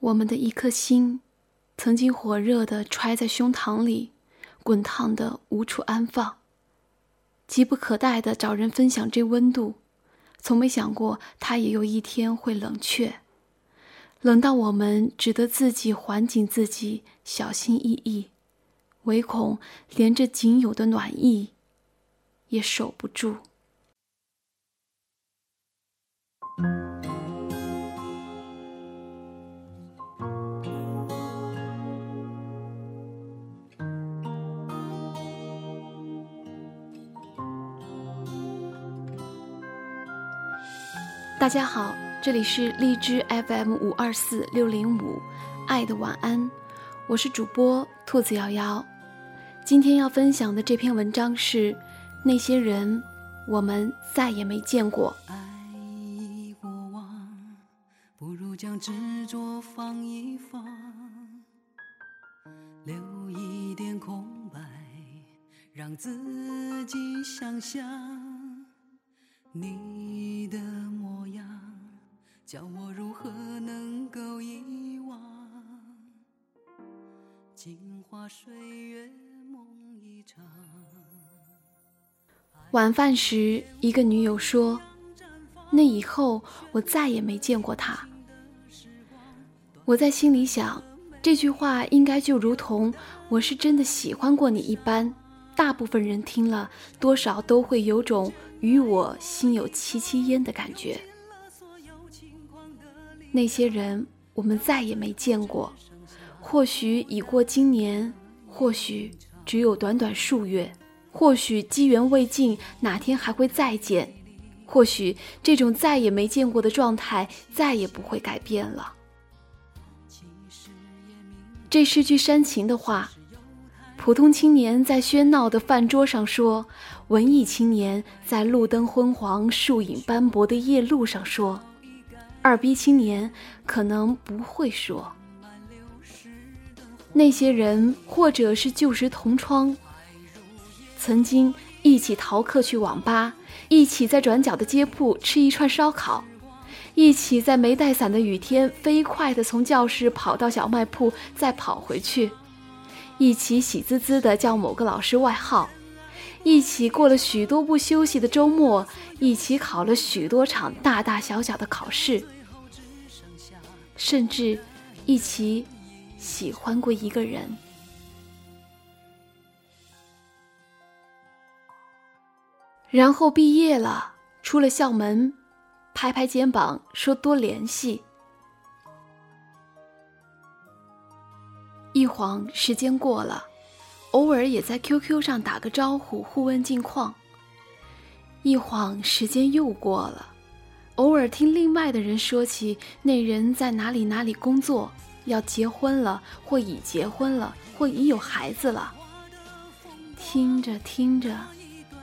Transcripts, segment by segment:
我们的一颗心，曾经火热的揣在胸膛里，滚烫的无处安放。急不可待的找人分享这温度，从没想过它也有一天会冷却，冷到我们只得自己缓紧自己，小心翼翼，唯恐连这仅有的暖意也守不住。大家好，这里是荔枝 FM 五二四六零五，爱的晚安，我是主播兔子瑶瑶。今天要分享的这篇文章是：那些人，我们再也没见过。爱过往，不如将执着放一放，留一点空白，让自己想象你晚饭时，一个女友说：“那以后我再也没见过他。”我在心里想，这句话应该就如同“我是真的喜欢过你”一般，大部分人听了多少都会有种与我心有戚戚焉的感觉。那些人，我们再也没见过。或许已过今年，或许只有短短数月，或许机缘未尽，哪天还会再见。或许这种再也没见过的状态，再也不会改变了。这是句煽情的话。普通青年在喧闹的饭桌上说，文艺青年在路灯昏黄、树影斑驳的夜路上说。二逼青年可能不会说，那些人或者是旧时同窗，曾经一起逃课去网吧，一起在转角的街铺吃一串烧烤，一起在没带伞的雨天飞快地从教室跑到小卖铺再跑回去，一起喜滋滋地叫某个老师外号。一起过了许多不休息的周末，一起考了许多场大大小小的考试，甚至一起喜欢过一个人。然后毕业了，出了校门，拍拍肩膀说多联系。一晃时间过了。偶尔也在 QQ 上打个招呼，互问近况。一晃时间又过了，偶尔听另外的人说起那人在哪里哪里工作，要结婚了，或已结婚了，或已有孩子了。听着听着，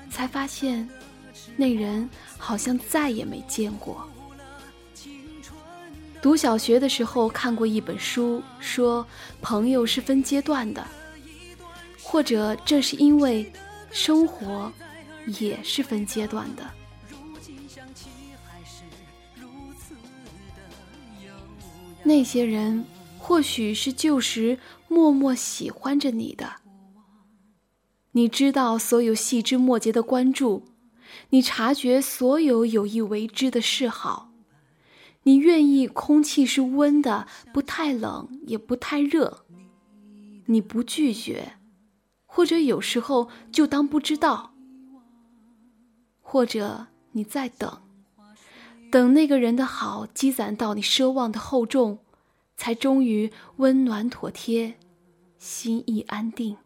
才发现，那人好像再也没见过。读小学的时候看过一本书，说朋友是分阶段的。或者正是因为生活也是分阶段的，那些人或许是旧时默默喜欢着你的，你知道所有细枝末节的关注，你察觉所有有意为之的示好，你愿意空气是温的，不太冷也不太热，你不拒绝。或者有时候就当不知道，或者你在等，等那个人的好积攒到你奢望的厚重，才终于温暖妥帖，心意安定。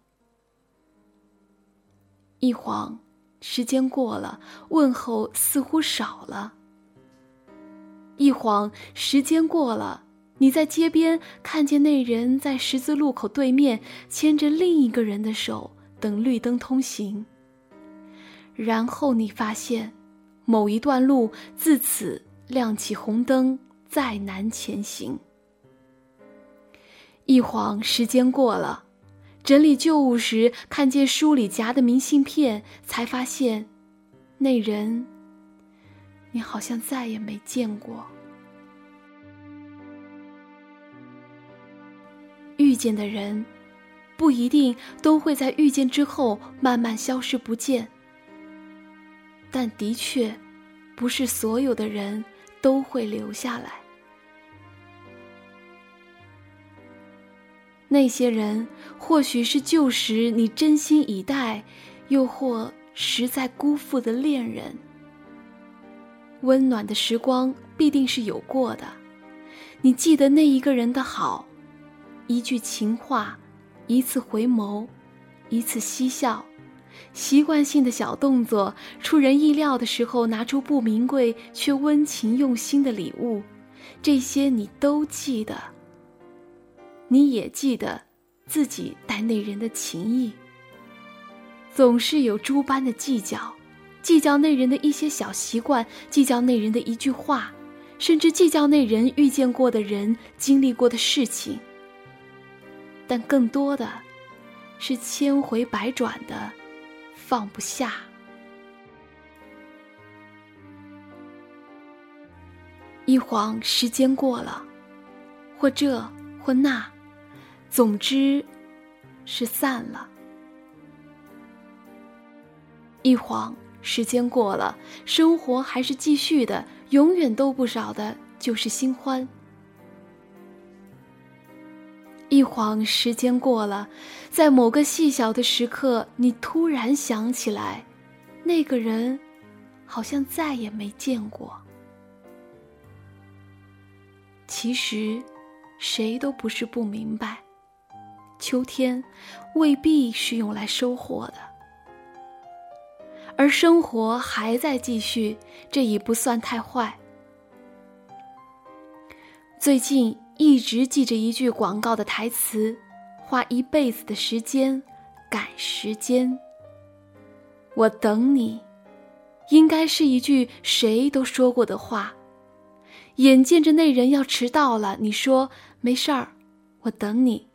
一晃，时间过了，问候似乎少了；一晃，时间过了。你在街边看见那人在十字路口对面牵着另一个人的手等绿灯通行，然后你发现某一段路自此亮起红灯，再难前行。一晃时间过了，整理旧物时看见书里夹的明信片，才发现那人你好像再也没见过。遇见的人，不一定都会在遇见之后慢慢消失不见。但的确，不是所有的人都会留下来。那些人，或许是旧时你真心以待，又或实在辜负的恋人。温暖的时光必定是有过的，你记得那一个人的好，一句情话，一次回眸，一次嬉笑。习惯性的小动作，出人意料的时候拿出不名贵却温情用心的礼物，这些你都记得。你也记得自己待那人的情谊。总是有诸般的计较，计较那人的一些小习惯，计较那人的一句话，甚至计较那人遇见过的人、经历过的事情。但更多的，是千回百转的。放不下，一晃时间过了，或这或那，总之是散了。一晃时间过了，生活还是继续的，永远都不少的就是新欢。一晃时间过了，在某个细小的时刻，你突然想起来，那个人好像再也没见过。其实，谁都不是不明白，秋天未必是用来收获的，而生活还在继续，这已不算太坏。最近。一直记着一句广告的台词：“花一辈子的时间赶时间。”我等你，应该是一句谁都说过的话。眼见着那人要迟到了，你说没事儿，我等你。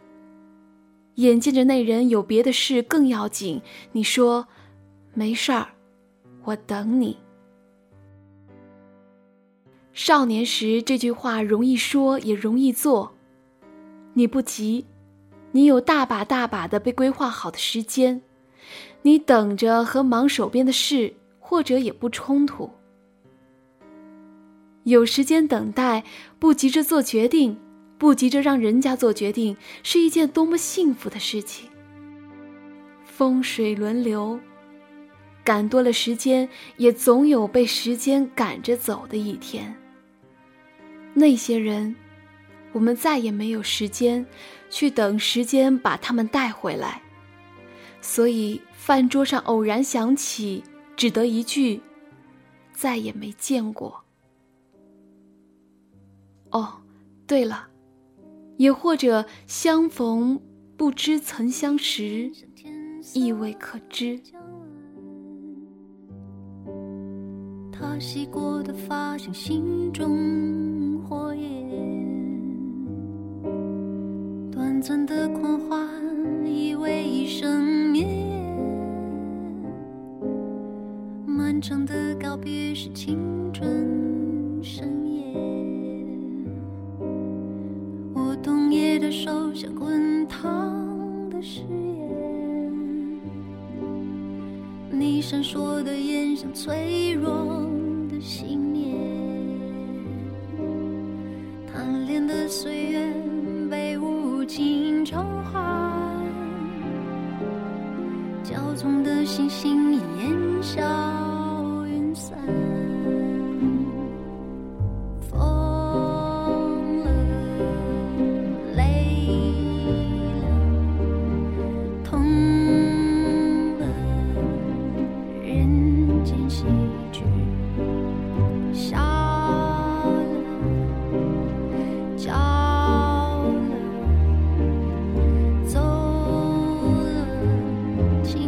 眼见着那人有别的事更要紧，你说没事儿，我等你。少年时这句话容易说也容易做，你不急，你有大把大把的被规划好的时间，你等着和忙手边的事，或者也不冲突。有时间等待，不急着做决定，不急着让人家做决定，是一件多么幸福的事情。风水轮流，赶多了时间，也总有被时间赶着走的一天。那些人，我们再也没有时间去等时间把他们带回来，所以饭桌上偶然想起，只得一句：“再也没见过。”哦，对了，也或者相逢不知曾相识，亦未可知。他洗过的发像心中。火焰，短暂的狂欢以为一生灭，漫长的告别是青春盛滚烫的誓言，你闪烁的眼像脆弱的信念，贪恋的。岁月被无尽偿还，骄纵的星星烟消